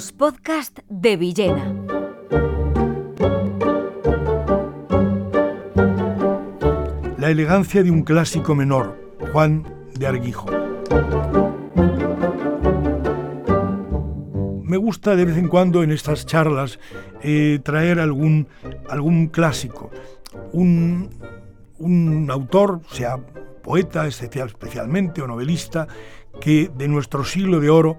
Los de Villena. La elegancia de un clásico menor, Juan de Arguijo. Me gusta de vez en cuando en estas charlas eh, traer algún, algún clásico, un, un autor, sea poeta especialmente o novelista, que de nuestro siglo de oro,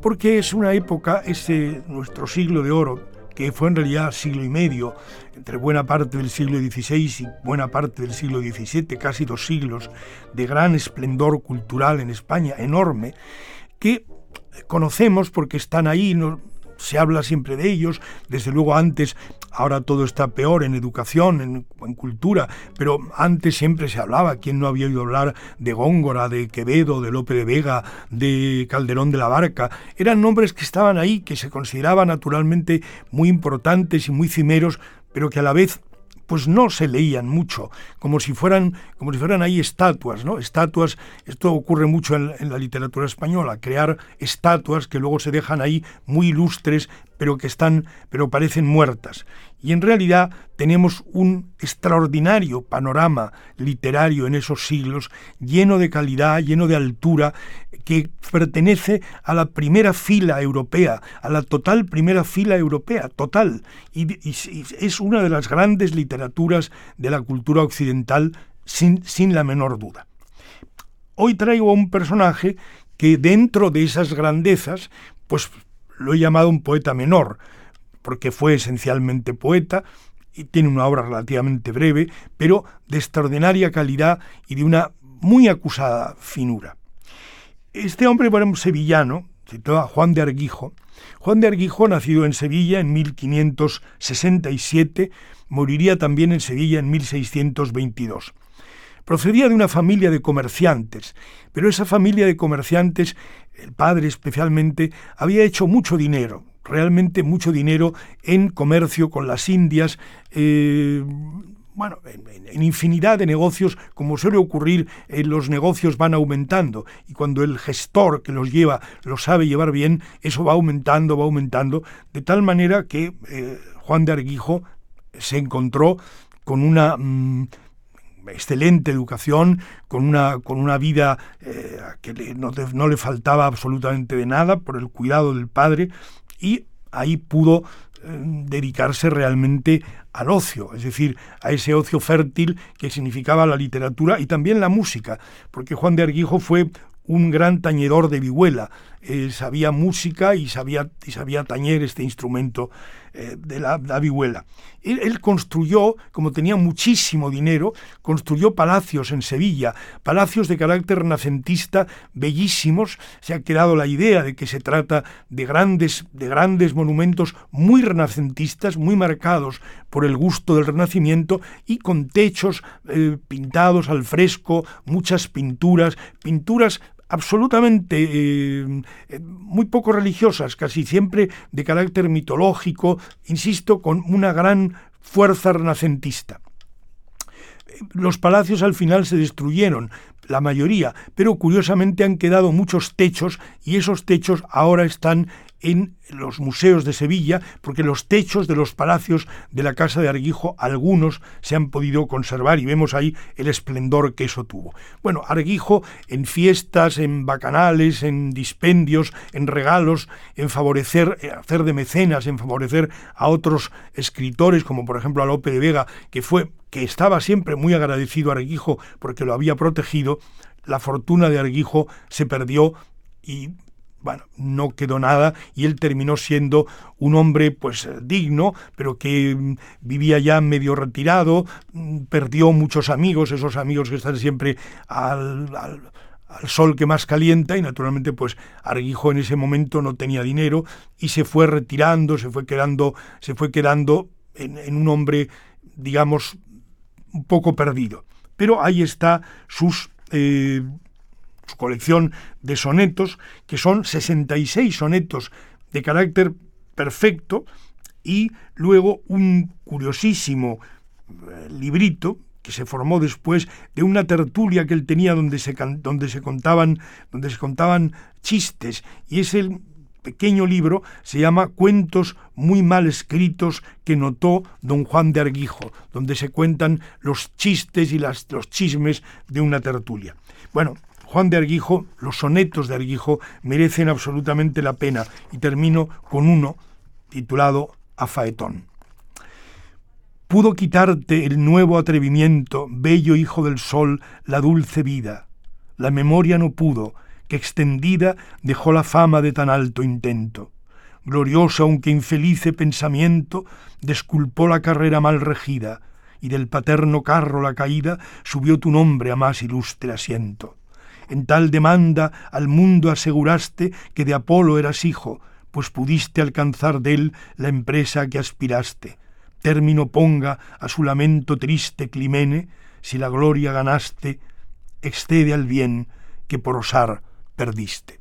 porque es una época, ese nuestro siglo de oro, que fue en realidad siglo y medio, entre buena parte del siglo XVI y buena parte del siglo XVII, casi dos siglos de gran esplendor cultural en España, enorme, que conocemos porque están ahí, se habla siempre de ellos, desde luego antes, ahora todo está peor en educación, en, cultura, pero antes siempre se hablaba, ¿quién no había oído hablar de Góngora, de Quevedo, de Lope de Vega, de Calderón de la Barca? Eran nombres que estaban ahí, que se consideraban naturalmente muy importantes y muy cimeros, pero que a la vez pues no se leían mucho, como si fueran, como si fueran ahí estatuas, ¿no? Estatuas, esto ocurre mucho en, en, la literatura española, crear estatuas que luego se dejan ahí muy ilustres, pero que están, pero parecen muertas. Y en realidad tenemos un extraordinario panorama literario en esos siglos, lleno de calidad, lleno de altura, que pertenece a la primera fila europea, a la total primera fila europea, total. Y, es una de las grandes literaturas de la cultura occidental, sin, sin la menor duda. Hoy traigo a un personaje que dentro de esas grandezas, pues lo he llamado un poeta menor, porque fue esencialmente poeta y tiene una obra relativamente breve, pero de extraordinaria calidad y de una muy acusada finura. Este hombre, bueno, sevillano, se llama Juan de Arguijo. Juan de Arguijo, nacido en Sevilla en 1567, moriría también en Sevilla en 1622. Procedía de una familia de comerciantes, pero esa familia de comerciantes, el padre especialmente, había hecho mucho dinero, realmente mucho dinero en comercio con las Indias, eh, bueno, en, infinidad de negocios, como suele ocurrir, eh, los negocios van aumentando y cuando el gestor que los lleva lo sabe llevar bien, eso va aumentando, va aumentando, de tal manera que eh, Juan de Arguijo se encontró con una mm, excelente educación, con una, con una vida eh, que no, no, le faltaba absolutamente de nada por el cuidado del padre y ahí pudo eh, dedicarse realmente al ocio, es decir, a ese ocio fértil que significaba la literatura y también la música, porque Juan de Arguijo fue un gran tañedor de vihuela, eh, sabía música y sabía, y sabía tañer este instrumento eh, de la, vihuela. Él, construyó, como tenía muchísimo dinero, construyó palacios en Sevilla, palacios de carácter renacentista bellísimos. Se ha quedado la idea de que se trata de grandes, de grandes monumentos muy renacentistas, muy marcados por el gusto del Renacimiento y con techos eh, pintados al fresco, muchas pinturas, pinturas absolutamente eh, muy poco religiosas, casi siempre de carácter mitológico, insisto, con una gran fuerza renacentista. Los palacios al final se destruyeron, la mayoría, pero curiosamente han quedado muchos techos y esos techos ahora están en los museos de Sevilla, porque los techos de los palacios de la Casa de Arguijo, algunos se han podido conservar y vemos ahí el esplendor que eso tuvo. Bueno, Arguijo en fiestas, en bacanales, en dispendios, en regalos, en favorecer, eh, hacer de mecenas, en favorecer a otros escritores, como por ejemplo a Lope de Vega, que fue que estaba siempre muy agradecido a Arguijo porque lo había protegido, la fortuna de Arguijo se perdió y bueno, no quedó nada y él terminó siendo un hombre pues digno, pero que mm, vivía ya medio retirado, mm, perdió muchos amigos, esos amigos que están siempre al, al, sol que más calienta y naturalmente pues Arguijo en ese momento no tenía dinero y se fue retirando, se fue quedando, se fue quedando en, un hombre, digamos, un poco perdido. Pero ahí está sus eh, su colección de sonetos, que son 66 sonetos de carácter perfecto, y luego un curiosísimo eh, librito que se formó después de una tertulia que él tenía donde se, donde se, contaban, donde se contaban chistes, y es el pequeño libro se llama Cuentos muy mal escritos que notó don Juan de Arguijo, donde se cuentan los chistes y las, los chismes de una tertulia. Bueno, Juan de Arguijo, los sonetos de Arguijo merecen absolutamente la pena y termino con uno titulado A Faetón. Pudo quitarte el nuevo atrevimiento, bello hijo del sol, la dulce vida. La memoria no pudo, que extendida dejó la fama de tan alto intento. Glorioso aunque infelice pensamiento, desculpó la carrera mal regida, y del paterno carro la caída subió tu nombre a más ilustre asiento. En tal demanda al mundo aseguraste que de Apolo eras hijo, pues pudiste alcanzar de él la empresa que aspiraste término ponga a su lamento triste Climene, si la gloria ganaste, excede al bien que por osar perdiste.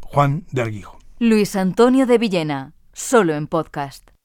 Juan de Arguijo. Luis Antonio de Villena, solo en podcast.